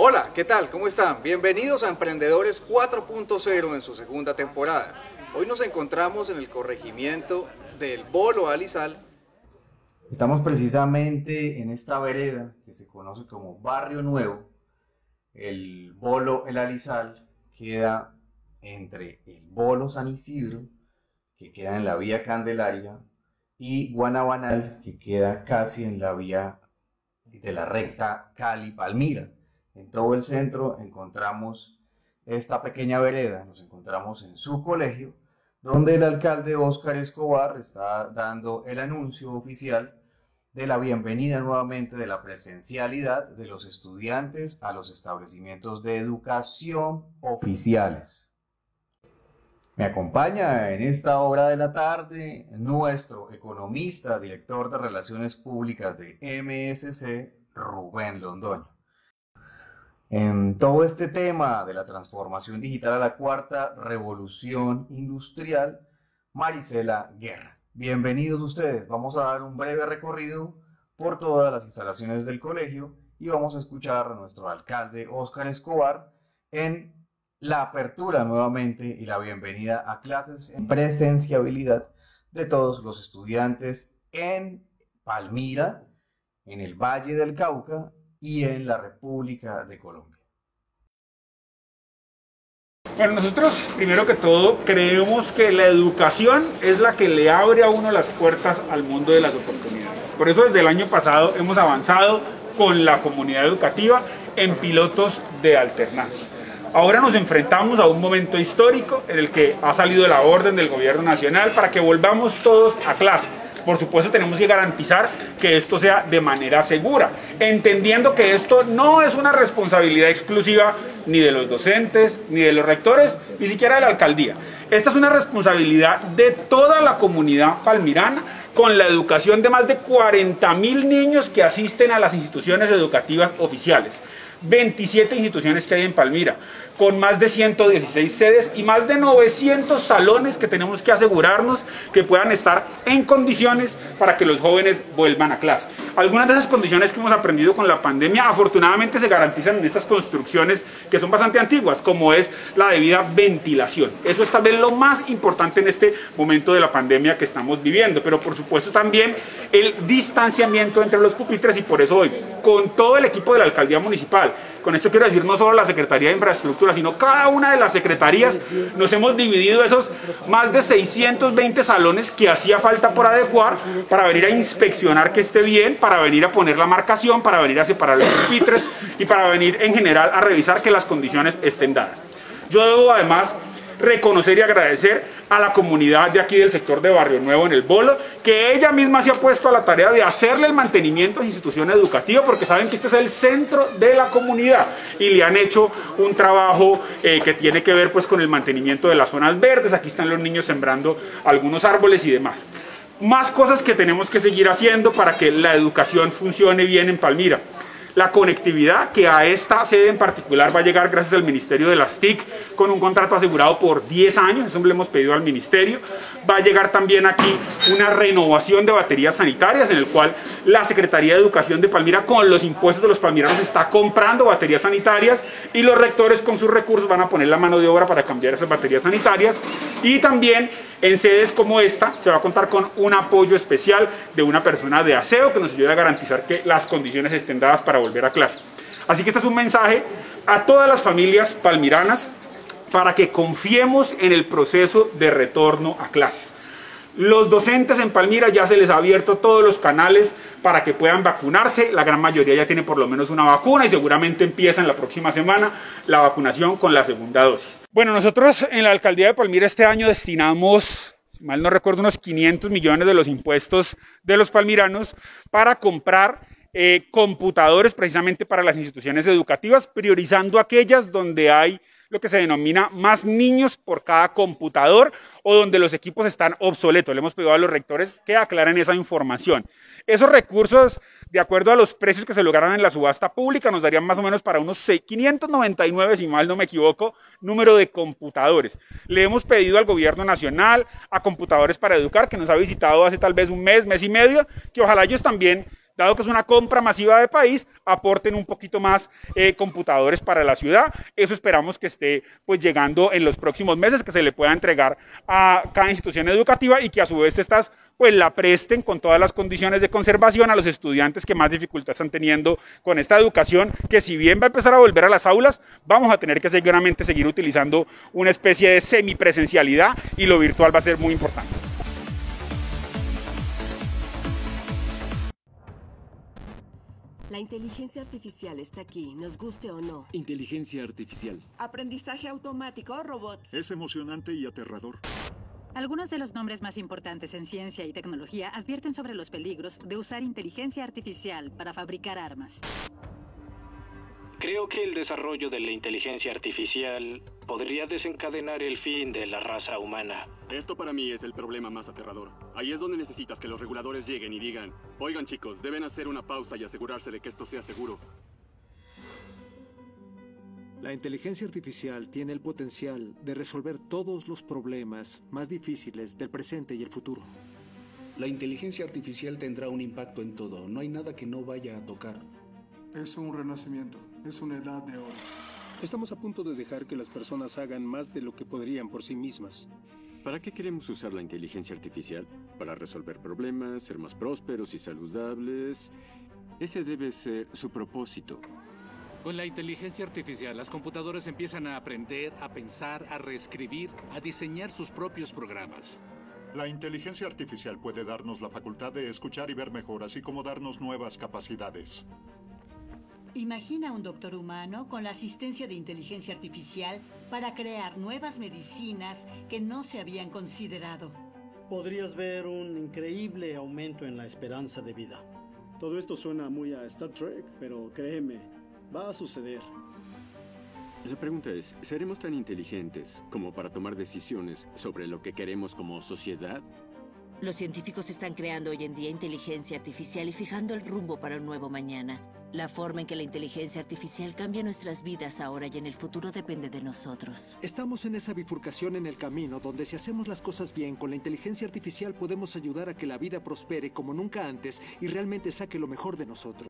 Hola, ¿qué tal? ¿Cómo están? Bienvenidos a Emprendedores 4.0 en su segunda temporada. Hoy nos encontramos en el corregimiento del Bolo Alizal. Estamos precisamente en esta vereda que se conoce como Barrio Nuevo. El Bolo El Alizal queda entre el Bolo San Isidro, que queda en la vía Candelaria, y Guanabanal, que queda casi en la vía de la recta Cali-Palmira. En todo el centro encontramos esta pequeña vereda, nos encontramos en su colegio, donde el alcalde Óscar Escobar está dando el anuncio oficial de la bienvenida nuevamente de la presencialidad de los estudiantes a los establecimientos de educación oficiales. Me acompaña en esta hora de la tarde nuestro economista, director de Relaciones Públicas de MSC, Rubén Londoño. En todo este tema de la transformación digital a la cuarta revolución industrial, Marisela Guerra. Bienvenidos ustedes. Vamos a dar un breve recorrido por todas las instalaciones del colegio y vamos a escuchar a nuestro alcalde Óscar Escobar en la apertura nuevamente y la bienvenida a clases en presenciabilidad de todos los estudiantes en Palmira, en el Valle del Cauca y en la República de Colombia. Bueno, nosotros primero que todo creemos que la educación es la que le abre a uno las puertas al mundo de las oportunidades. Por eso desde el año pasado hemos avanzado con la comunidad educativa en pilotos de alternancia. Ahora nos enfrentamos a un momento histórico en el que ha salido la orden del gobierno nacional para que volvamos todos a clase. Por supuesto tenemos que garantizar que esto sea de manera segura, entendiendo que esto no es una responsabilidad exclusiva ni de los docentes, ni de los rectores, ni siquiera de la alcaldía. Esta es una responsabilidad de toda la comunidad palmirana con la educación de más de 40 mil niños que asisten a las instituciones educativas oficiales. 27 instituciones que hay en Palmira, con más de 116 sedes y más de 900 salones que tenemos que asegurarnos que puedan estar en condiciones para que los jóvenes vuelvan a clase. Algunas de esas condiciones que hemos aprendido con la pandemia afortunadamente se garantizan en estas construcciones que son bastante antiguas, como es la debida ventilación. Eso es tal vez lo más importante en este momento de la pandemia que estamos viviendo, pero por supuesto también el distanciamiento entre los pupitres y por eso hoy, con todo el equipo de la alcaldía municipal, con esto quiero decir no solo la Secretaría de Infraestructura, sino cada una de las secretarías, nos hemos dividido esos más de 620 salones que hacía falta por adecuar para venir a inspeccionar que esté bien, para venir a poner la marcación, para venir a separar los pupitres y para venir en general a revisar que las condiciones estén dadas. Yo debo además reconocer y agradecer a la comunidad de aquí del sector de Barrio Nuevo en el Bolo, que ella misma se ha puesto a la tarea de hacerle el mantenimiento a la institución educativa, porque saben que este es el centro de la comunidad y le han hecho un trabajo eh, que tiene que ver pues con el mantenimiento de las zonas verdes, aquí están los niños sembrando algunos árboles y demás. Más cosas que tenemos que seguir haciendo para que la educación funcione bien en Palmira la conectividad que a esta sede en particular va a llegar gracias al Ministerio de las TIC con un contrato asegurado por 10 años, eso le hemos pedido al Ministerio. Va a llegar también aquí una renovación de baterías sanitarias en el cual la Secretaría de Educación de Palmira con los impuestos de los palmiranos está comprando baterías sanitarias y los rectores con sus recursos van a poner la mano de obra para cambiar esas baterías sanitarias y también en sedes como esta se va a contar con un apoyo especial de una persona de aseo que nos ayude a garantizar que las condiciones estén dadas para volver a clase. Así que este es un mensaje a todas las familias palmiranas para que confiemos en el proceso de retorno a clases. Los docentes en Palmira ya se les ha abierto todos los canales para que puedan vacunarse. La gran mayoría ya tiene por lo menos una vacuna y seguramente empieza en la próxima semana la vacunación con la segunda dosis. Bueno, nosotros en la alcaldía de Palmira este año destinamos, si mal no recuerdo, unos 500 millones de los impuestos de los palmiranos para comprar eh, computadores precisamente para las instituciones educativas, priorizando aquellas donde hay lo que se denomina más niños por cada computador o donde los equipos están obsoletos. Le hemos pedido a los rectores que aclaren esa información. Esos recursos, de acuerdo a los precios que se lograron en la subasta pública, nos darían más o menos para unos 599, si mal no me equivoco, número de computadores. Le hemos pedido al gobierno nacional, a Computadores para Educar, que nos ha visitado hace tal vez un mes, mes y medio, que ojalá ellos también dado que es una compra masiva de país, aporten un poquito más eh, computadores para la ciudad. Eso esperamos que esté pues llegando en los próximos meses, que se le pueda entregar a cada institución educativa y que a su vez estas pues la presten con todas las condiciones de conservación a los estudiantes que más dificultad están teniendo con esta educación, que si bien va a empezar a volver a las aulas, vamos a tener que seguramente seguir utilizando una especie de semipresencialidad y lo virtual va a ser muy importante. La inteligencia artificial está aquí, nos guste o no. Inteligencia artificial. Aprendizaje automático, robots. Es emocionante y aterrador. Algunos de los nombres más importantes en ciencia y tecnología advierten sobre los peligros de usar inteligencia artificial para fabricar armas. Creo que el desarrollo de la inteligencia artificial podría desencadenar el fin de la raza humana. Esto para mí es el problema más aterrador. Ahí es donde necesitas que los reguladores lleguen y digan, oigan chicos, deben hacer una pausa y asegurarse de que esto sea seguro. La inteligencia artificial tiene el potencial de resolver todos los problemas más difíciles del presente y el futuro. La inteligencia artificial tendrá un impacto en todo. No hay nada que no vaya a tocar. Es un renacimiento. Es una edad de oro. Estamos a punto de dejar que las personas hagan más de lo que podrían por sí mismas. ¿Para qué queremos usar la inteligencia artificial? Para resolver problemas, ser más prósperos y saludables. Ese debe ser su propósito. Con la inteligencia artificial, las computadoras empiezan a aprender, a pensar, a reescribir, a diseñar sus propios programas. La inteligencia artificial puede darnos la facultad de escuchar y ver mejor, así como darnos nuevas capacidades. Imagina un doctor humano con la asistencia de inteligencia artificial para crear nuevas medicinas que no se habían considerado. Podrías ver un increíble aumento en la esperanza de vida. Todo esto suena muy a Star Trek, pero créeme, Va a suceder. La pregunta es, ¿seremos tan inteligentes como para tomar decisiones sobre lo que queremos como sociedad? Los científicos están creando hoy en día inteligencia artificial y fijando el rumbo para un nuevo mañana. La forma en que la inteligencia artificial cambia nuestras vidas ahora y en el futuro depende de nosotros. Estamos en esa bifurcación en el camino donde si hacemos las cosas bien con la inteligencia artificial podemos ayudar a que la vida prospere como nunca antes y realmente saque lo mejor de nosotros.